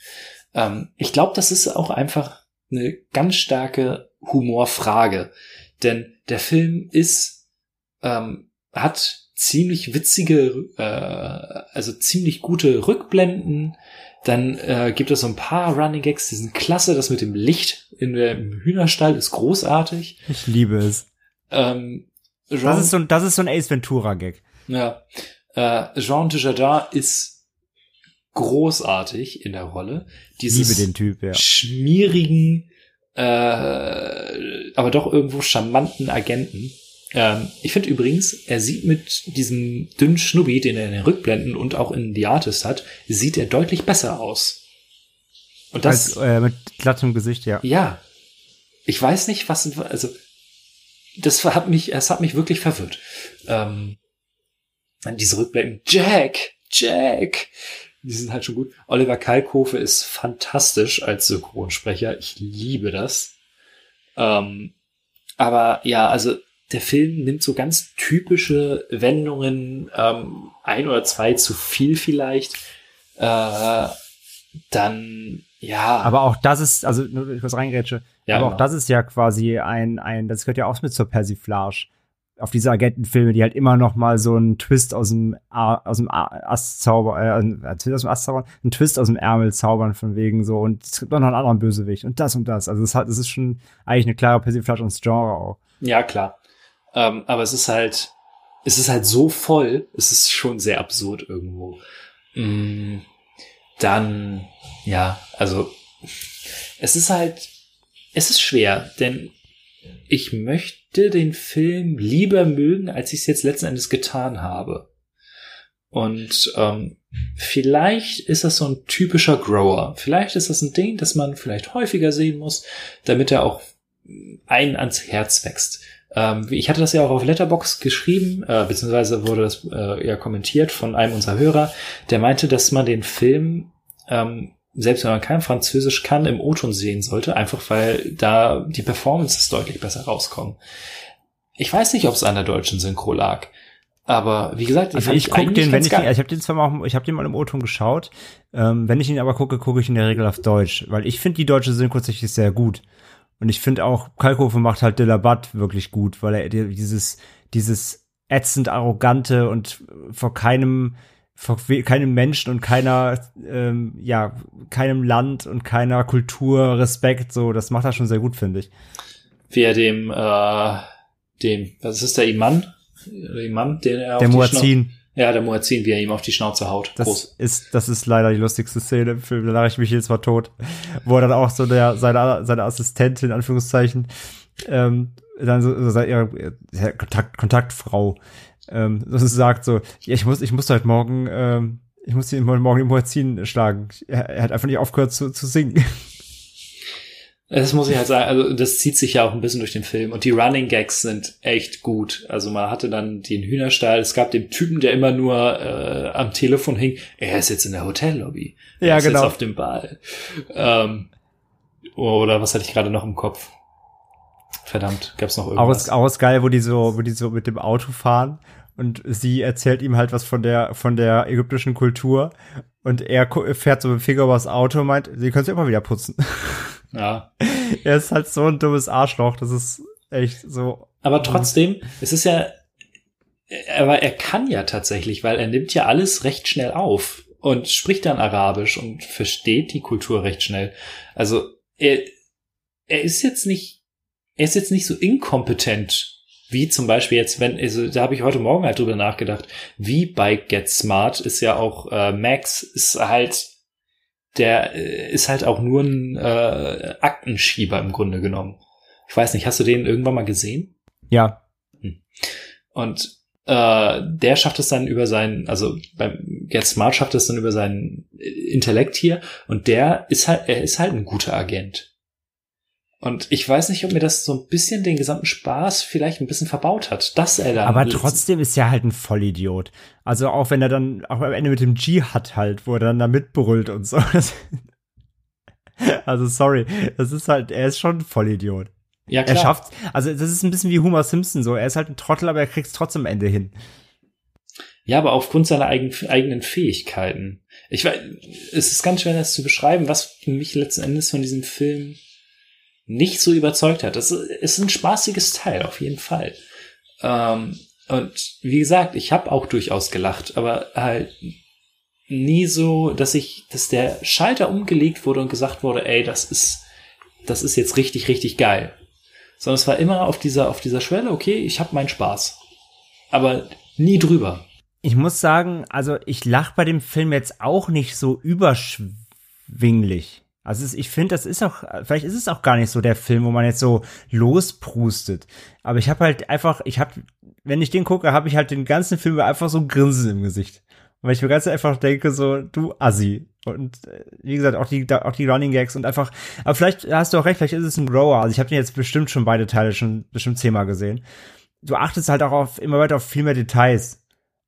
[SPEAKER 1] Ähm, ich glaube, das ist auch einfach eine ganz starke Humorfrage. Denn der Film ist, ähm, hat ziemlich witzige, äh, also ziemlich gute Rückblenden. Dann äh, gibt es so ein paar Running Gags, die sind klasse. Das mit dem Licht in der, im Hühnerstall ist großartig.
[SPEAKER 2] Ich liebe es.
[SPEAKER 1] Ähm, Jean,
[SPEAKER 2] Das ist so ein, das ist so ein Ace Ventura Gag.
[SPEAKER 1] ja, äh, Jean Dujardin ist großartig in der Rolle. Dieses
[SPEAKER 2] liebe den Typ, ja.
[SPEAKER 1] schmierigen, äh, aber doch irgendwo charmanten Agenten. Ähm, ich finde übrigens, er sieht mit diesem dünnen Schnubbi, den er in den Rückblenden und auch in The Artist hat, sieht er deutlich besser aus. Und das,
[SPEAKER 2] Als, äh, mit glattem Gesicht, ja.
[SPEAKER 1] ja, ich weiß nicht, was, also, das hat mich, es hat mich wirklich verwirrt. Ähm, diese Rückblenden, Jack, Jack, die sind halt schon gut. Oliver Kalkofe ist fantastisch als Synchronsprecher. Ich liebe das. Ähm, aber ja, also der Film nimmt so ganz typische Wendungen, ähm, ein oder zwei zu viel vielleicht. Äh, dann, ja.
[SPEAKER 2] Aber auch das ist, also nur kurz reingrätsche,
[SPEAKER 1] Ja,
[SPEAKER 2] aber
[SPEAKER 1] genau.
[SPEAKER 2] auch das ist ja quasi ein, ein, das gehört ja auch mit zur Persiflage. Auf diese Agentenfilme, die halt immer noch mal so einen Twist aus dem, aus dem A- Ast zaubern, äh, aus dem Ast zaubern, einen Twist aus dem Ärmel zaubern von wegen so und es gibt auch noch einen anderen Bösewicht und das und das. Also es hat, es ist schon eigentlich eine klare Persiflage ins Genre auch.
[SPEAKER 1] Ja, klar. Ähm, aber es ist halt, es ist halt so voll, es ist schon sehr absurd irgendwo. Mm, dann, ja, also, es ist halt, es ist schwer, denn ich möchte den Film lieber mögen, als ich es jetzt letzten Endes getan habe. Und ähm, vielleicht ist das so ein typischer Grower. Vielleicht ist das ein Ding, das man vielleicht häufiger sehen muss, damit er auch einen ans Herz wächst. Ähm, ich hatte das ja auch auf Letterbox geschrieben, äh, beziehungsweise wurde das äh, ja kommentiert von einem unserer Hörer, der meinte, dass man den Film, ähm, selbst wenn man kein Französisch kann, im O-Ton sehen sollte, einfach weil da die Performances deutlich besser rauskommen. Ich weiß nicht, ob es an der deutschen Synchro lag. Aber wie gesagt,
[SPEAKER 2] also ich gucke den, wenn ich, den, ich habe den zwar mal, ich habe den mal im O-Ton geschaut. Ähm, wenn ich ihn aber gucke, gucke ich in der Regel auf Deutsch, weil ich finde die deutsche Synchro tatsächlich sehr gut. Und ich finde auch, Kalkofe macht halt Dillabat wirklich gut, weil er dieses, dieses ätzend arrogante und vor keinem, vor keinem Menschen und keiner, ähm, ja, keinem Land und keiner Kultur Respekt, so, das macht er schon sehr gut, finde ich.
[SPEAKER 1] Wie er dem, äh, dem, was ist der Iman? Imam, den er
[SPEAKER 2] Der Muazzin.
[SPEAKER 1] Ja, der Muazzin, wie er ihm auf die Schnauze haut.
[SPEAKER 2] Das Groß. ist, das ist leider die lustigste Szene im Film. Da lache ich mich jetzt mal tot. Wo er dann auch so der, seine, seine Assistentin, in Anführungszeichen, ähm, dann so, so ihre ja, Kontakt, Kontaktfrau, ähm, so sagt so, ja, ich muss, ich muss heute morgen, ähm, ich muss ihn morgen im Muazzin schlagen. Er, er hat einfach nicht aufgehört zu, zu singen.
[SPEAKER 1] Das muss ich halt sagen, also das zieht sich ja auch ein bisschen durch den Film und die Running Gags sind echt gut. Also man hatte dann den Hühnerstall, es gab den Typen, der immer nur äh, am Telefon hing, er ist jetzt in der Hotellobby. Er
[SPEAKER 2] ja,
[SPEAKER 1] ist
[SPEAKER 2] genau.
[SPEAKER 1] jetzt auf dem Ball. Ähm, oder was hatte ich gerade noch im Kopf? Verdammt, gab's noch irgendwas?
[SPEAKER 2] Auch, auch geil, wo die so, wo die so mit dem Auto fahren und sie erzählt ihm halt was von der von der ägyptischen Kultur und er fährt so mit dem Finger übers Auto und meint, sie können es immer wieder putzen. <laughs>
[SPEAKER 1] Ja. <laughs>
[SPEAKER 2] er ist halt so ein dummes Arschloch, das ist echt so.
[SPEAKER 1] Aber trotzdem, es ist ja, aber er kann ja tatsächlich, weil er nimmt ja alles recht schnell auf und spricht dann Arabisch und versteht die Kultur recht schnell. Also er, er ist jetzt nicht, er ist jetzt nicht so inkompetent wie zum Beispiel jetzt, wenn, also da habe ich heute Morgen halt drüber nachgedacht, wie bei Get Smart ist ja auch äh, Max ist halt der äh, ist halt auch nur ein äh, Aktenschieber im Grunde genommen. Ich weiß nicht, hast du den irgendwann mal gesehen?
[SPEAKER 2] Ja.
[SPEAKER 1] Hm. Und äh, der schafft es dann über seinen, also beim Get Smart schafft es dann über seinen Intellekt hier und der ist halt, er ist halt ein guter Agent. Und ich weiß nicht, ob mir das so ein bisschen den gesamten Spaß vielleicht ein bisschen verbaut hat, dass er da.
[SPEAKER 2] Aber trotzdem ist er halt ein Vollidiot. Also auch wenn er dann auch am Ende mit dem G hat halt, wo er dann da mitbrüllt und so. <laughs> also sorry, das ist halt, er ist schon ein Vollidiot.
[SPEAKER 1] Ja, klar.
[SPEAKER 2] Er schafft, also das ist ein bisschen wie Homer Simpson so. Er ist halt ein Trottel, aber er kriegt es trotzdem am Ende hin.
[SPEAKER 1] Ja, aber aufgrund seiner eigen, eigenen Fähigkeiten. Ich weiß, es ist ganz schwer, das zu beschreiben, was mich letzten Endes von diesem Film nicht so überzeugt hat. Das ist ein spaßiges Teil, auf jeden Fall. Ähm, und wie gesagt, ich habe auch durchaus gelacht, aber halt nie so, dass ich, dass der Schalter umgelegt wurde und gesagt wurde, ey, das ist, das ist jetzt richtig, richtig geil. Sondern es war immer auf dieser, auf dieser Schwelle, okay, ich habe meinen Spaß. Aber nie drüber.
[SPEAKER 2] Ich muss sagen, also ich lach bei dem Film jetzt auch nicht so überschwinglich. Also ich finde, das ist auch, vielleicht ist es auch gar nicht so der Film, wo man jetzt so losprustet. Aber ich habe halt einfach, ich habe, wenn ich den gucke, habe ich halt den ganzen Film einfach so ein Grinsen im Gesicht. Weil ich mir ganz einfach denke, so, du Assi. Und äh, wie gesagt, auch die, auch die Running Gags und einfach, aber vielleicht hast du auch recht, vielleicht ist es ein Grower. Also ich habe den jetzt bestimmt schon beide Teile schon bestimmt zehnmal gesehen. Du achtest halt auch auf immer weiter auf viel mehr Details.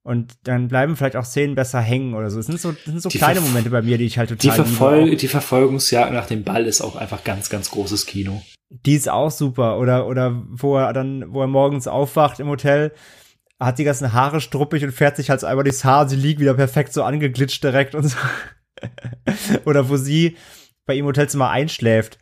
[SPEAKER 2] Und dann bleiben vielleicht auch Szenen besser hängen oder so. Es sind so, das sind so kleine Verf Momente bei mir, die ich halt total
[SPEAKER 1] die, Verfol die Verfolgungsjagd nach dem Ball ist auch einfach ganz, ganz großes Kino.
[SPEAKER 2] Die ist auch super. Oder, oder wo er dann, wo er morgens aufwacht im Hotel, hat die ganzen Haare struppig und fährt sich halt einmal durchs Haar. Sie liegt wieder perfekt so angeglitscht direkt und so. <laughs> oder wo sie bei ihm im Hotelzimmer einschläft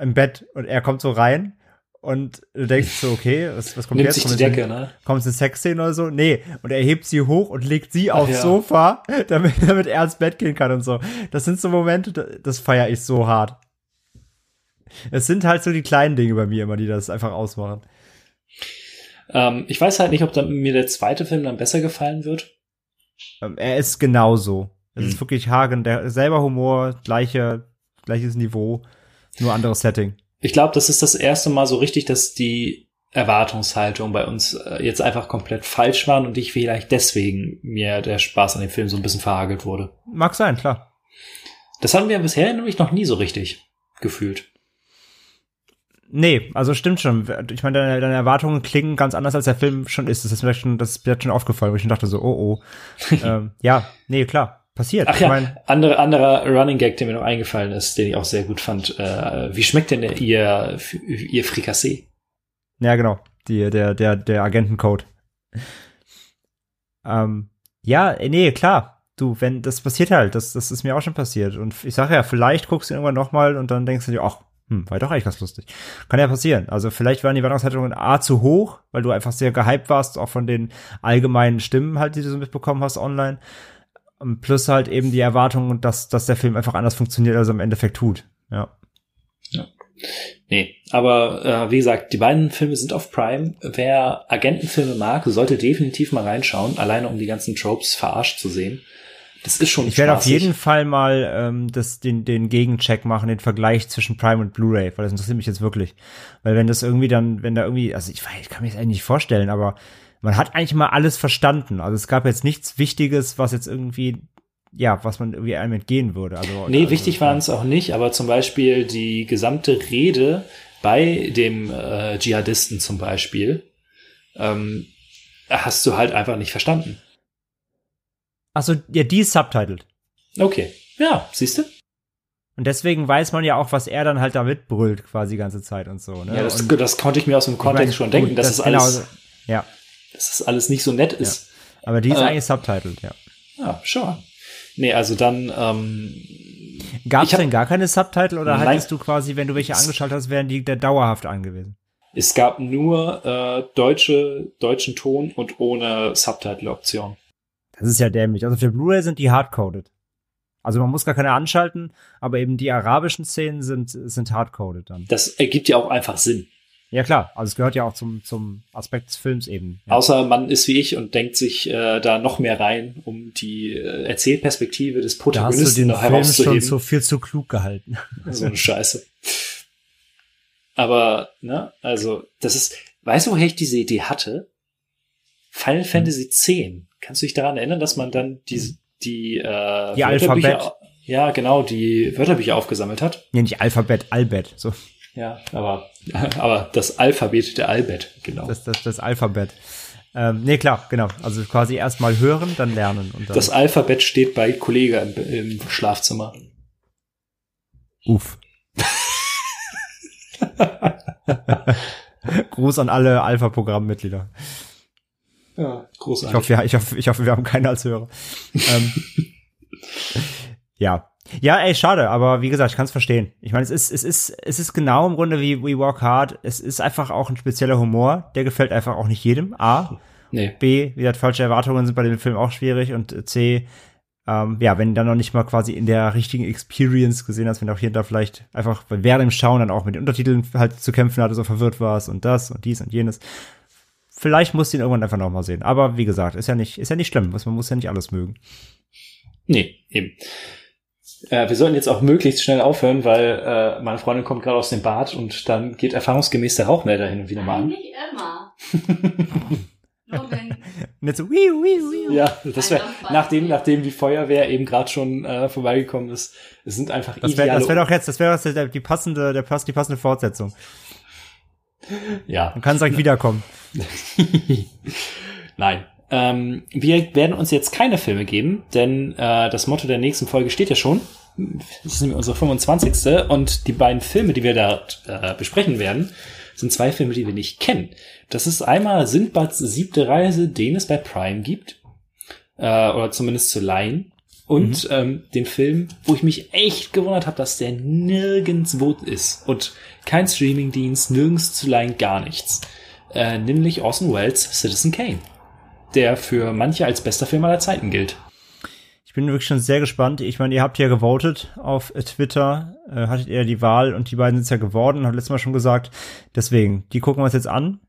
[SPEAKER 2] im Bett und er kommt so rein und du denkst so, okay, was, was kommt
[SPEAKER 1] Nimmt
[SPEAKER 2] jetzt?
[SPEAKER 1] sich
[SPEAKER 2] kommt
[SPEAKER 1] die Decke, ne?
[SPEAKER 2] Kommt eine Sexszene oder so? Nee. Und er hebt sie hoch und legt sie aufs
[SPEAKER 1] ja.
[SPEAKER 2] Sofa, <laughs> damit, damit er ins Bett gehen kann und so. Das sind so Momente, das feiere ich so hart. Es sind halt so die kleinen Dinge bei mir immer, die das einfach ausmachen.
[SPEAKER 1] Ähm, ich weiß halt nicht, ob mir der zweite Film dann besser gefallen wird.
[SPEAKER 2] Ähm, er ist genauso. Es
[SPEAKER 1] Hm.
[SPEAKER 2] ist wirklich Hagen, der selber Humor, gleiche, gleiches Niveau, nur anderes Setting.
[SPEAKER 1] Ich glaube, das ist das erste Mal so richtig, dass die Erwartungshaltung bei uns äh, jetzt einfach komplett falsch waren und ich vielleicht deswegen mir der Spaß an dem Film so ein bisschen verhagelt wurde.
[SPEAKER 2] Mag sein, klar.
[SPEAKER 1] Das hatten wir bisher nämlich noch nie so richtig gefühlt.
[SPEAKER 2] Nee, also stimmt schon. Ich meine, deine, deine Erwartungen klingen ganz anders, als der Film schon ist. Das ist mir schon, das ist mir schon aufgefallen, wo ich dachte so, oh oh. <laughs> ähm, ja, nee, klar, passiert.
[SPEAKER 1] Ach
[SPEAKER 2] ich
[SPEAKER 1] ja,
[SPEAKER 2] mein,
[SPEAKER 1] andere, anderer Running Gag, der mir noch eingefallen ist, den ich auch sehr gut fand. Äh, wie schmeckt denn ihr, ihr Frikassee?
[SPEAKER 2] Ja, genau. Die, der, der, der Agentencode. ähm, ja, nee, klar. Du, wenn, das passiert halt, das, das ist mir auch schon passiert. Und ich sage ja, vielleicht guckst du irgendwann nochmal und dann denkst du dir, ach, hm, war doch eigentlich ganz lustig. Kann ja passieren. Also vielleicht waren die Warnungshaltungen A zu hoch, weil du einfach sehr gehypt warst, auch von den allgemeinen Stimmen halt, die du so mitbekommen hast online. Plus halt eben die Erwartung, dass, dass der Film einfach anders funktioniert, als er im Endeffekt tut. Ja.
[SPEAKER 1] ja. Nee, aber äh, wie gesagt, die beiden Filme sind auf Prime. Wer Agentenfilme mag, sollte definitiv mal reinschauen, alleine um die ganzen Tropes verarscht zu sehen. Das ist schon
[SPEAKER 2] Ich werde auf jeden Fall mal ähm, das, den, den Gegencheck machen, den Vergleich zwischen Prime und Blu-ray, weil das interessiert mich jetzt wirklich. Weil wenn das irgendwie dann, wenn da irgendwie, also ich, ich kann mir das eigentlich nicht vorstellen, aber man hat eigentlich mal alles verstanden. Also es gab jetzt nichts Wichtiges, was jetzt irgendwie ja, was man irgendwie einem entgehen würde. Also,
[SPEAKER 1] nee,
[SPEAKER 2] also,
[SPEAKER 1] wichtig waren es auch nicht, aber zum Beispiel die gesamte Rede bei dem äh, Dschihadisten zum Beispiel, ähm, hast du halt einfach nicht verstanden.
[SPEAKER 2] Also, ja, die ist subtitled.
[SPEAKER 1] Okay. Ja, siehst du?
[SPEAKER 2] Und deswegen weiß man ja auch, was er dann halt damit brüllt, quasi die ganze Zeit und so. Ne?
[SPEAKER 1] Ja, das, das konnte ich mir aus dem Kontext
[SPEAKER 2] meine,
[SPEAKER 1] schon denken,
[SPEAKER 2] gut,
[SPEAKER 1] dass
[SPEAKER 2] das
[SPEAKER 1] es alles,
[SPEAKER 2] genau, ja.
[SPEAKER 1] Dass es alles nicht so nett ist.
[SPEAKER 2] Ja. Aber die ist
[SPEAKER 1] äh,
[SPEAKER 2] eigentlich subtitled, ja.
[SPEAKER 1] Ja, schon. Nee, also dann, ähm,
[SPEAKER 2] Gab es denn gar keine Subtitle oder
[SPEAKER 1] Nein.
[SPEAKER 2] hattest du quasi, wenn du welche angeschaltet hast, wären die der dauerhaft angewiesen?
[SPEAKER 1] es gab nur äh, deutsche, deutschen Ton und ohne Subtitle-Option.
[SPEAKER 2] Das ist ja dämlich. Also für Blu-ray sind die hardcoded. Also man muss gar keine anschalten, aber eben die arabischen Szenen sind, sind hardcoded dann.
[SPEAKER 1] Das ergibt ja auch einfach Sinn.
[SPEAKER 2] Ja klar, also es gehört ja auch zum, zum Aspekt des Films eben. Ja.
[SPEAKER 1] Außer man ist wie ich und denkt sich äh, da noch mehr rein, um die äh, Erzählperspektive des
[SPEAKER 2] da hast du
[SPEAKER 1] Protagonisten
[SPEAKER 2] den
[SPEAKER 1] noch
[SPEAKER 2] Film schon so viel zu klug gehalten. <laughs>
[SPEAKER 1] so eine Scheiße. Aber, ne, also, das ist, weißt du, woher ich diese Idee hatte? Final Fantasy X. Kannst du dich daran erinnern, dass man dann die, die, äh,
[SPEAKER 2] Die
[SPEAKER 1] Wörterbücher-
[SPEAKER 2] Alphabet.
[SPEAKER 1] Ja, genau, die Wörterbücher aufgesammelt hat.
[SPEAKER 2] Nee, nicht Alphabet, Albet. So,
[SPEAKER 1] Ja, aber, <laughs> aber das Alphabet der Albet, genau.
[SPEAKER 2] das, das, das Alphabet. Ähm, nee, klar, genau. Also quasi erstmal hören, dann lernen und dann.
[SPEAKER 1] Das Alphabet steht bei Kollege im, im Schlafzimmer.
[SPEAKER 2] Uff. <laughs> Gruß an alle Alpha-Programmmitglieder.
[SPEAKER 1] Ja,
[SPEAKER 2] Ich
[SPEAKER 1] großartig.
[SPEAKER 2] hoffe, wir, ich, hoffe, ich hoffe, wir haben keinen als Hörer. ähm, <laughs> ja. Ja, ey, schade, aber wie gesagt, ich kann es verstehen. Ich meine, es ist, es ist, es ist genau im Grunde wie We Walk Hard. Es ist einfach auch ein spezieller Humor. Der gefällt einfach auch nicht jedem. A.
[SPEAKER 1] nee.
[SPEAKER 2] B, wie gesagt, falsche Erwartungen sind bei dem Film auch schwierig. Und C, ähm, ja, wenn du dann noch nicht mal quasi in der richtigen Experience gesehen hast, wenn du auch hier und da vielleicht einfach während dem Schauen dann auch mit den Untertiteln halt zu kämpfen hatte, so verwirrt warst und das und dies und jenes. Vielleicht musst du ihn irgendwann einfach noch mal sehen. Aber wie gesagt, ist ja nicht, ist ja nicht schlimm. Man muss ja nicht alles mögen.
[SPEAKER 1] Nee, eben. Äh, wir sollten jetzt auch möglichst schnell aufhören, weil äh, meine Freundin kommt gerade aus dem Bad und dann geht erfahrungsgemäß der Rauchmelder hin und wieder mal an.
[SPEAKER 3] Nicht immer. <laughs>
[SPEAKER 2] Jetzt so, wiu, wiu, wiu.
[SPEAKER 1] Ja, das wäre, nachdem, nachdem die Feuerwehr eben gerade schon äh, vorbeigekommen ist, es sind einfach
[SPEAKER 2] Das wäre das wär doch jetzt, das wäre der- die passende, der die passende Fortsetzung.
[SPEAKER 1] ja,
[SPEAKER 2] Man kann direkt wiederkommen. <laughs>
[SPEAKER 1] Nein. Ähm, wir werden uns jetzt keine Filme geben, denn äh, das Motto der nächsten Folge steht ja schon. Das ist nämlich unsere 25. Und die beiden Filme, die wir da äh, besprechen werden, sind zwei Filme, die wir nicht kennen. Das ist einmal Sindbads siebte Reise, den es bei Prime gibt. Äh, oder zumindest zu leihen. Und ähm, den Film, wo ich mich echt gewundert habe, dass der nirgendwo ist. Und kein Streamingdienst, nirgends zu leihen, gar nichts. Äh, nämlich Orson Welles Citizen Kane. Der für manche als bester Film aller Zeiten gilt.
[SPEAKER 2] Ich bin wirklich schon sehr gespannt. Ich meine, ihr habt ja gewotet auf Twitter, äh, hattet ihr die Wahl und die beiden sind es ja geworden, hab letztes Mal schon gesagt. Deswegen, die gucken wir uns jetzt an.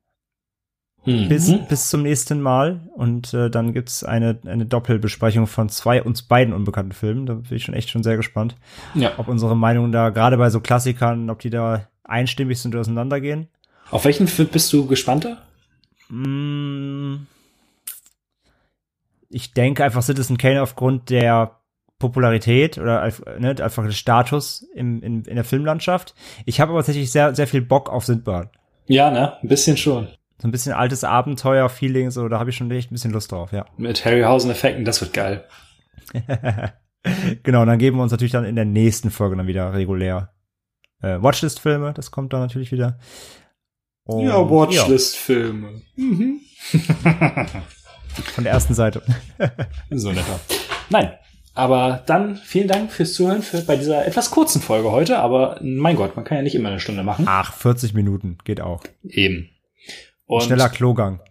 [SPEAKER 2] bis,
[SPEAKER 1] Mhm.
[SPEAKER 2] bis zum nächsten Mal. Und äh, dann gibt's eine, eine Doppelbesprechung von zwei uns beiden unbekannten Filmen. Da bin ich schon echt schon sehr gespannt,
[SPEAKER 1] Ja.
[SPEAKER 2] ob unsere Meinungen da, gerade bei so Klassikern, ob die da einstimmig sind oder auseinandergehen.
[SPEAKER 1] Auf welchen Film bist du gespannter?
[SPEAKER 2] Mm, Ich denke einfach Citizen Kane aufgrund der Popularität oder ne, einfach des Status im, in, in der Filmlandschaft. Ich habe aber tatsächlich sehr, sehr viel Bock auf Sindbad.
[SPEAKER 1] Ja, ne? Ein bisschen schon.
[SPEAKER 2] So ein bisschen altes Abenteuer-Feeling, so, da habe ich schon echt ein bisschen Lust drauf, ja.
[SPEAKER 1] Mit Harryhausen-Effekten, das wird geil. <laughs>
[SPEAKER 2] genau, dann geben wir uns natürlich dann in der nächsten Folge dann wieder regulär äh, Watchlist-Filme, das kommt dann natürlich wieder. Und,
[SPEAKER 1] ja, Watchlist-Filme. Mhm. <laughs>
[SPEAKER 2] Von der ersten Seite. <laughs>
[SPEAKER 1] so netter. Nein, aber dann vielen Dank fürs Zuhören für, bei dieser etwas kurzen Folge heute. Aber mein Gott, man kann ja nicht immer eine Stunde machen.
[SPEAKER 2] Ach, 40 Minuten geht auch.
[SPEAKER 1] Eben. Und
[SPEAKER 2] Schneller Klogang. <laughs>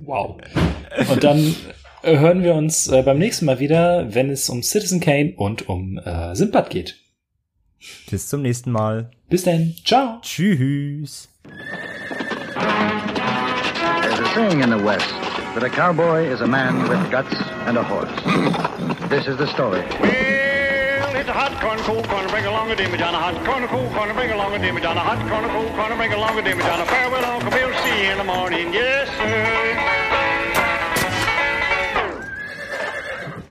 [SPEAKER 1] Wow. Und dann äh, hören wir uns äh, beim nächsten Mal wieder, wenn es um Citizen Kane und um äh, Sinbad geht.
[SPEAKER 2] Bis zum nächsten Mal.
[SPEAKER 1] Bis dann. Ciao.
[SPEAKER 2] Tschüss.
[SPEAKER 4] Saying in the West that a cowboy is a man with guts and a horse. This is the story.
[SPEAKER 5] Well, it's a hot corn, cool corn, bring along a dimmy John, a hot corn, cool corn, bring along a dimmy John, a hot corn, cool corn, bring along a dimmy John, a farewell, Uncle Bill, see you in the morning, yes, sir.